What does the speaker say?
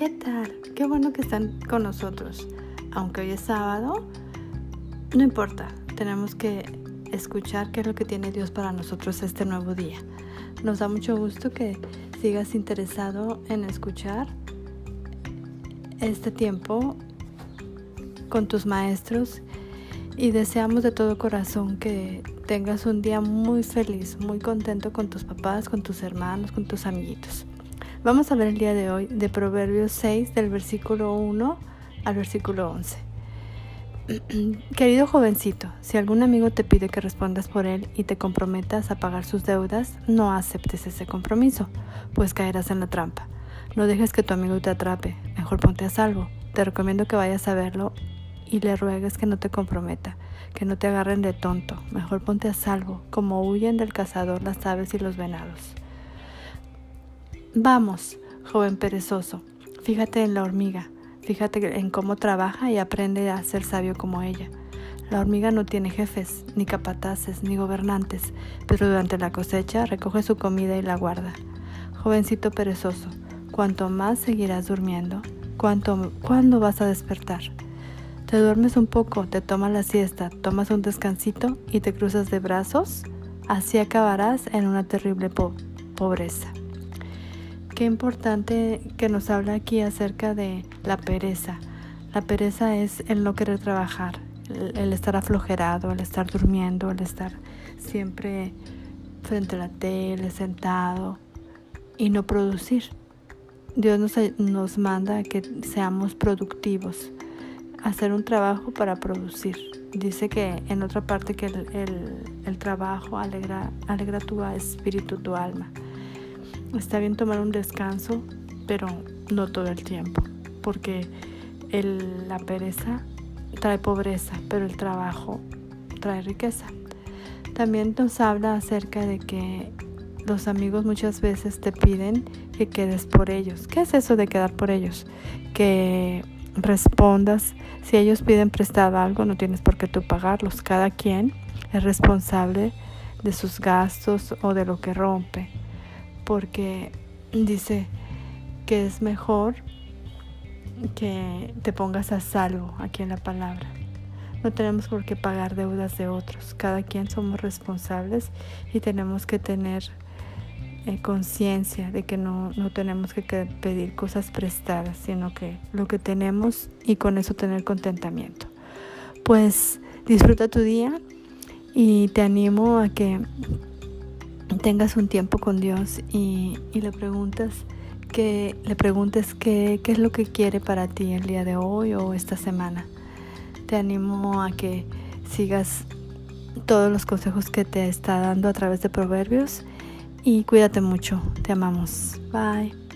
¿Qué tal? Qué bueno que están con nosotros. Aunque hoy es sábado, no importa, tenemos que escuchar qué es lo que tiene Dios para nosotros este nuevo día. Nos da mucho gusto que sigas interesado en escuchar este tiempo con tus maestros y deseamos de todo corazón que tengas un día muy feliz, muy contento con tus papás, con tus hermanos, con tus amiguitos. Vamos a ver el día de hoy de Proverbios 6 del versículo 1 al versículo 11. Querido jovencito, si algún amigo te pide que respondas por él y te comprometas a pagar sus deudas, no aceptes ese compromiso, pues caerás en la trampa. No dejes que tu amigo te atrape, mejor ponte a salvo. Te recomiendo que vayas a verlo y le ruegues que no te comprometa, que no te agarren de tonto, mejor ponte a salvo, como huyen del cazador las aves y los venados. Vamos, joven perezoso, fíjate en la hormiga, fíjate en cómo trabaja y aprende a ser sabio como ella. La hormiga no tiene jefes, ni capataces, ni gobernantes, pero durante la cosecha recoge su comida y la guarda. Jovencito perezoso, cuanto más seguirás durmiendo, cuánto, ¿cuándo vas a despertar? Te duermes un poco, te tomas la siesta, tomas un descansito y te cruzas de brazos, así acabarás en una terrible pobreza qué importante que nos habla aquí acerca de la pereza. La pereza es el no querer trabajar, el, estar aflojerado, el estar durmiendo, el estar siempre frente a la tele, sentado y no producir. Dios nos, nos manda que seamos productivos, hacer un trabajo para producir. Dice que en otra parte que el, el, el trabajo alegra, alegra tu espíritu, tu alma. Está bien tomar un descanso, pero no todo el tiempo, porque la pereza trae pobreza, pero el trabajo trae riqueza. También nos habla acerca de que los amigos muchas veces te piden que quedes por ellos. ¿Qué es eso de quedar por ellos? Que respondas. Si ellos piden prestado algo, no tienes por qué tú pagarlos. Cada quien es responsable de sus gastos o de lo que rompe porque dice que es mejor que te pongas a salvo aquí en la palabra. No tenemos por qué pagar deudas de otros. Cada quien somos responsables y tenemos que tener eh, conciencia de que no, no tenemos que pedir cosas prestadas, sino que lo que tenemos y con eso tener contentamiento. Pues disfruta tu día y te animo a que tengas un tiempo con Dios y, le preguntas que le preguntes qué, qué es lo que quiere para ti el día de hoy o esta semana. Te animo a que sigas todos los consejos que te está dando a través de Proverbios y cuídate mucho. Te amamos. Bye.